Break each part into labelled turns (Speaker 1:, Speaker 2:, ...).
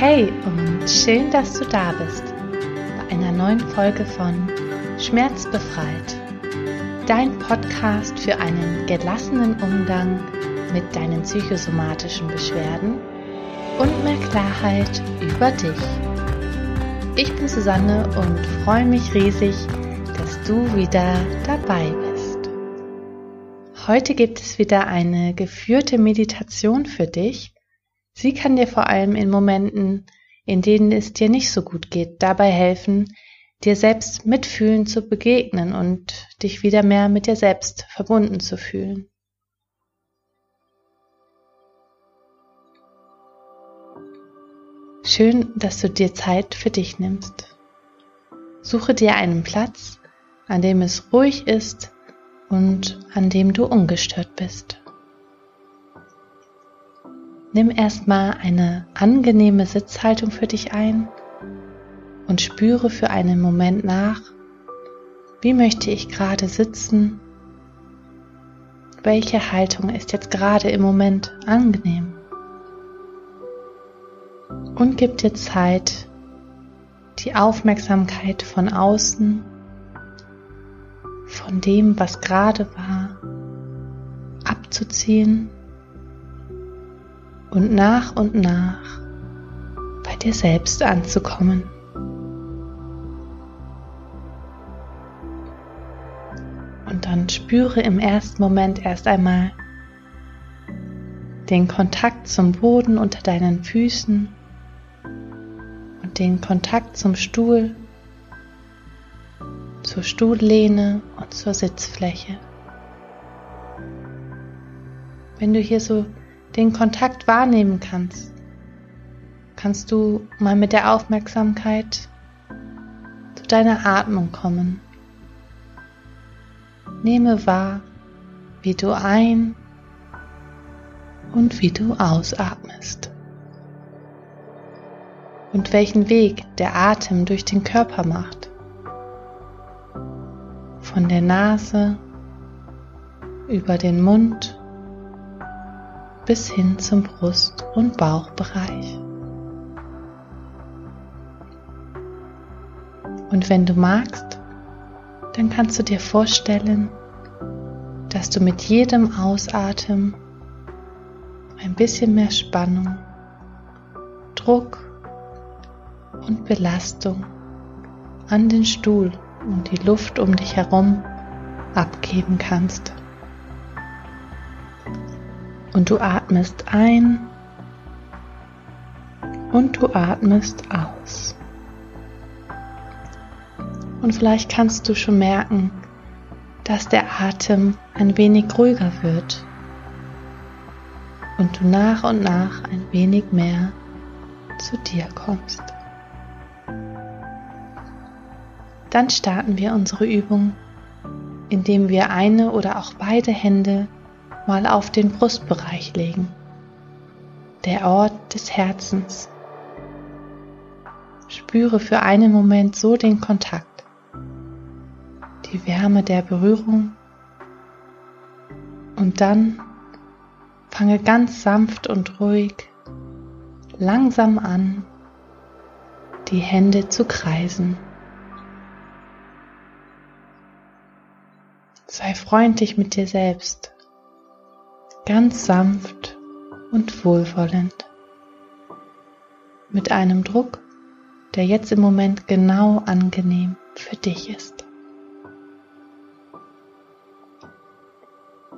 Speaker 1: Hey und schön, dass du da bist bei einer neuen Folge von Schmerzbefreit, dein Podcast für einen gelassenen Umgang mit deinen psychosomatischen Beschwerden und mehr Klarheit über dich. Ich bin Susanne und freue mich riesig, dass du wieder dabei bist. Heute gibt es wieder eine geführte Meditation für dich Sie kann dir vor allem in Momenten, in denen es dir nicht so gut geht, dabei helfen, dir selbst mitfühlen zu begegnen und dich wieder mehr mit dir selbst verbunden zu fühlen. Schön, dass du dir Zeit für dich nimmst. Suche dir einen Platz, an dem es ruhig ist und an dem du ungestört bist. Nimm erstmal eine angenehme Sitzhaltung für dich ein und spüre für einen Moment nach, wie möchte ich gerade sitzen, welche Haltung ist jetzt gerade im Moment angenehm. Und gib dir Zeit, die Aufmerksamkeit von außen, von dem, was gerade war, abzuziehen und nach und nach bei dir selbst anzukommen. Und dann spüre im ersten Moment erst einmal den Kontakt zum Boden unter deinen Füßen und den Kontakt zum Stuhl, zur Stuhllehne und zur Sitzfläche. Wenn du hier so den Kontakt wahrnehmen kannst, kannst du mal mit der Aufmerksamkeit zu deiner Atmung kommen. Nehme wahr, wie du ein und wie du ausatmest und welchen Weg der Atem durch den Körper macht. Von der Nase über den Mund bis hin zum Brust- und Bauchbereich. Und wenn du magst, dann kannst du dir vorstellen, dass du mit jedem Ausatmen ein bisschen mehr Spannung, Druck und Belastung an den Stuhl und die Luft um dich herum abgeben kannst und du atmest ein und du atmest aus. Und vielleicht kannst du schon merken, dass der Atem ein wenig ruhiger wird und du nach und nach ein wenig mehr zu dir kommst. Dann starten wir unsere Übung, indem wir eine oder auch beide Hände mal auf den Brustbereich legen, der Ort des Herzens. Spüre für einen Moment so den Kontakt, die Wärme der Berührung und dann fange ganz sanft und ruhig langsam an, die Hände zu kreisen. Sei freundlich mit dir selbst ganz sanft und wohlwollend, mit einem Druck, der jetzt im Moment genau angenehm für dich ist.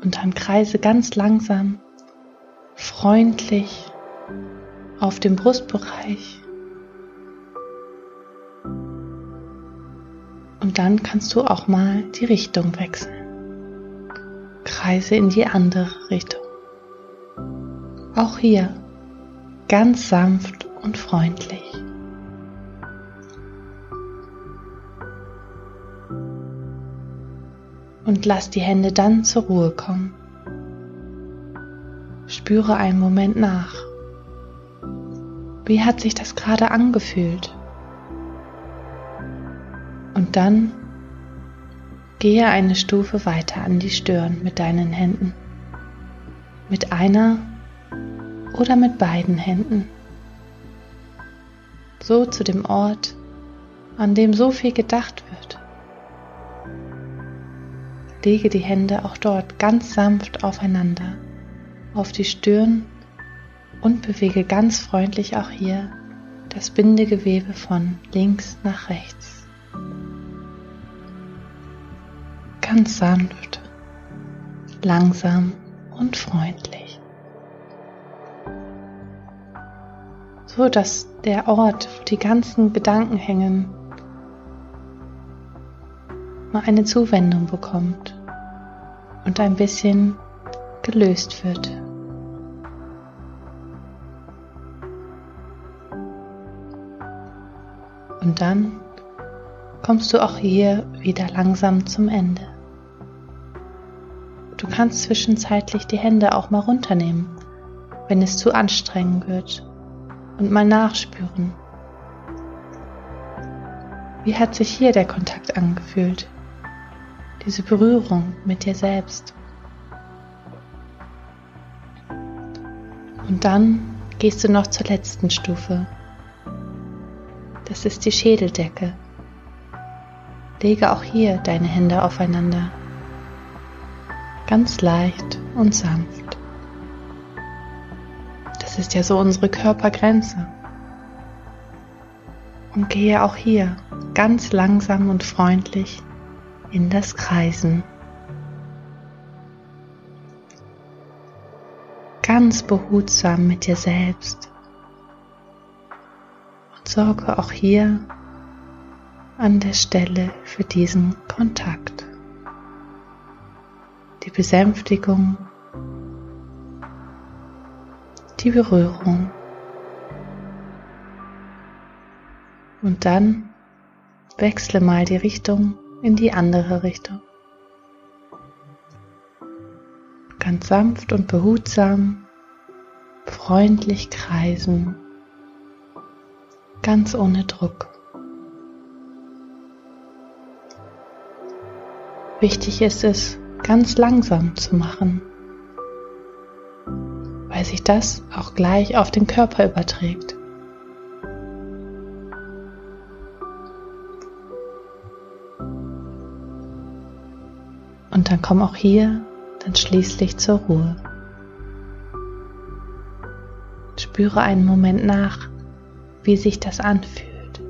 Speaker 1: Und dann kreise ganz langsam, freundlich auf dem Brustbereich. Und dann kannst du auch mal die Richtung wechseln. Kreise in die andere Richtung. Auch hier ganz sanft und freundlich. Und lass die Hände dann zur Ruhe kommen. Spüre einen Moment nach. Wie hat sich das gerade angefühlt? Und dann Gehe eine Stufe weiter an die Stirn mit deinen Händen. Mit einer oder mit beiden Händen. so zu dem Ort, an dem so viel gedacht wird. Lege die Hände auch dort ganz sanft aufeinander, auf die Stirn und bewege ganz freundlich auch hier das Bindegewebe von links nach rechts. Ganz sanft, langsam und freundlich. So dass der Ort, wo die ganzen Gedanken hängen, mal eine Zuwendung bekommt und ein bisschen gelöst wird. Und dann kommst du auch hier wieder langsam zum Ende. Du kannst zwischenzeitlich die Hände auch mal runternehmen, wenn es zu anstrengend wird und mal nachspüren. Wie hat sich hier der Kontakt angefühlt? Diese Berührung mit dir selbst. Und dann gehst du noch zur letzten Stufe. Das ist die Schädeldecke. Lege auch hier deine Hände aufeinander. Ganz leicht und sanft. Das ist ja so unsere Körpergrenze. Und gehe auch hier ganz langsam und freundlich in das Kreisen. Ganz behutsam mit dir selbst sorge auch hier an der Stelle für diesen Kontakt. Die Besänftigung, die Berührung. Und dann wechsle mal die Richtung in die andere Richtung. Ganz sanft und behutsam, freundlich kreisen ganz ohne Druck. Wichtig ist es, ganz langsam zu machen, weil sich das auch gleich auf den Körper überträgt. Und dann komm auch hier dann schließlich zur Ruhe. Spüre einen Moment nach, wie sich das anfühlt.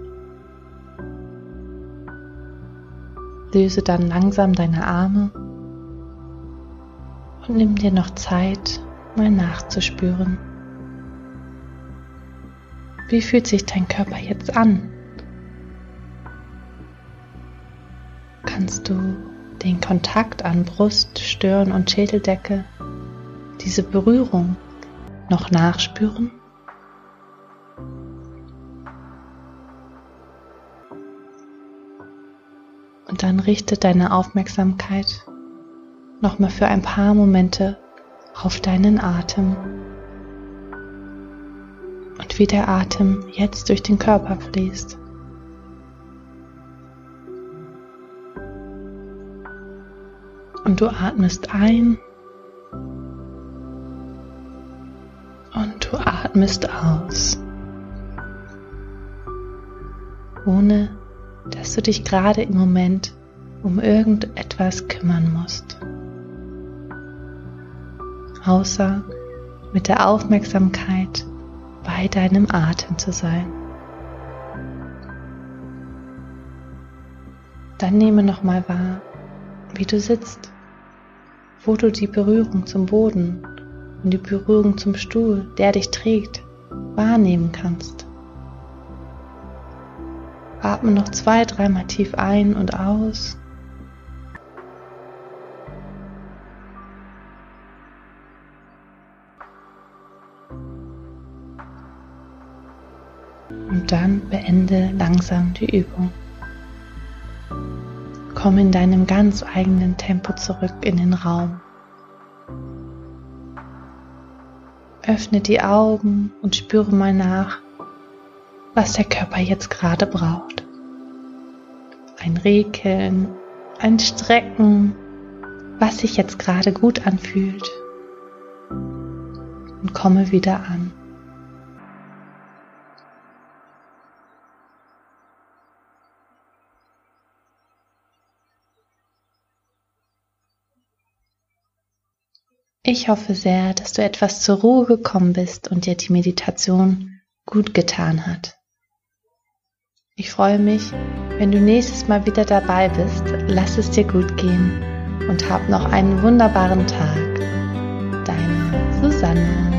Speaker 1: Löse dann langsam deine Arme und nimm dir noch Zeit, mal nachzuspüren. Wie fühlt sich dein Körper jetzt an? Kannst du den Kontakt an Brust, Stirn und Schädeldecke, diese Berührung noch nachspüren? Und dann richte deine Aufmerksamkeit nochmal für ein paar Momente auf deinen Atem. Und wie der Atem jetzt durch den Körper fließt. Und du atmest ein und du atmest aus, ohne dass du dich gerade im Moment um irgendetwas kümmern musst. Außer mit der Aufmerksamkeit bei deinem Atem zu sein. Dann nehme nochmal wahr, wie du sitzt, wo du die Berührung zum Boden und die Berührung zum Stuhl, der dich trägt, wahrnehmen kannst. Atme noch zwei, dreimal tief ein und aus. Dann beende langsam die Übung. Komm in deinem ganz eigenen Tempo zurück in den Raum. Öffne die Augen und spüre mal nach, was der Körper jetzt gerade braucht. Ein Rekeln, ein Strecken, was sich jetzt gerade gut anfühlt. Und komme wieder an. Ich hoffe sehr, dass du etwas zur Ruhe gekommen bist und dir die Meditation gut getan hat. Ich freue mich, wenn du nächstes Mal wieder dabei bist. Lass es dir gut gehen und hab noch einen wunderbaren Tag. Deine Susanne.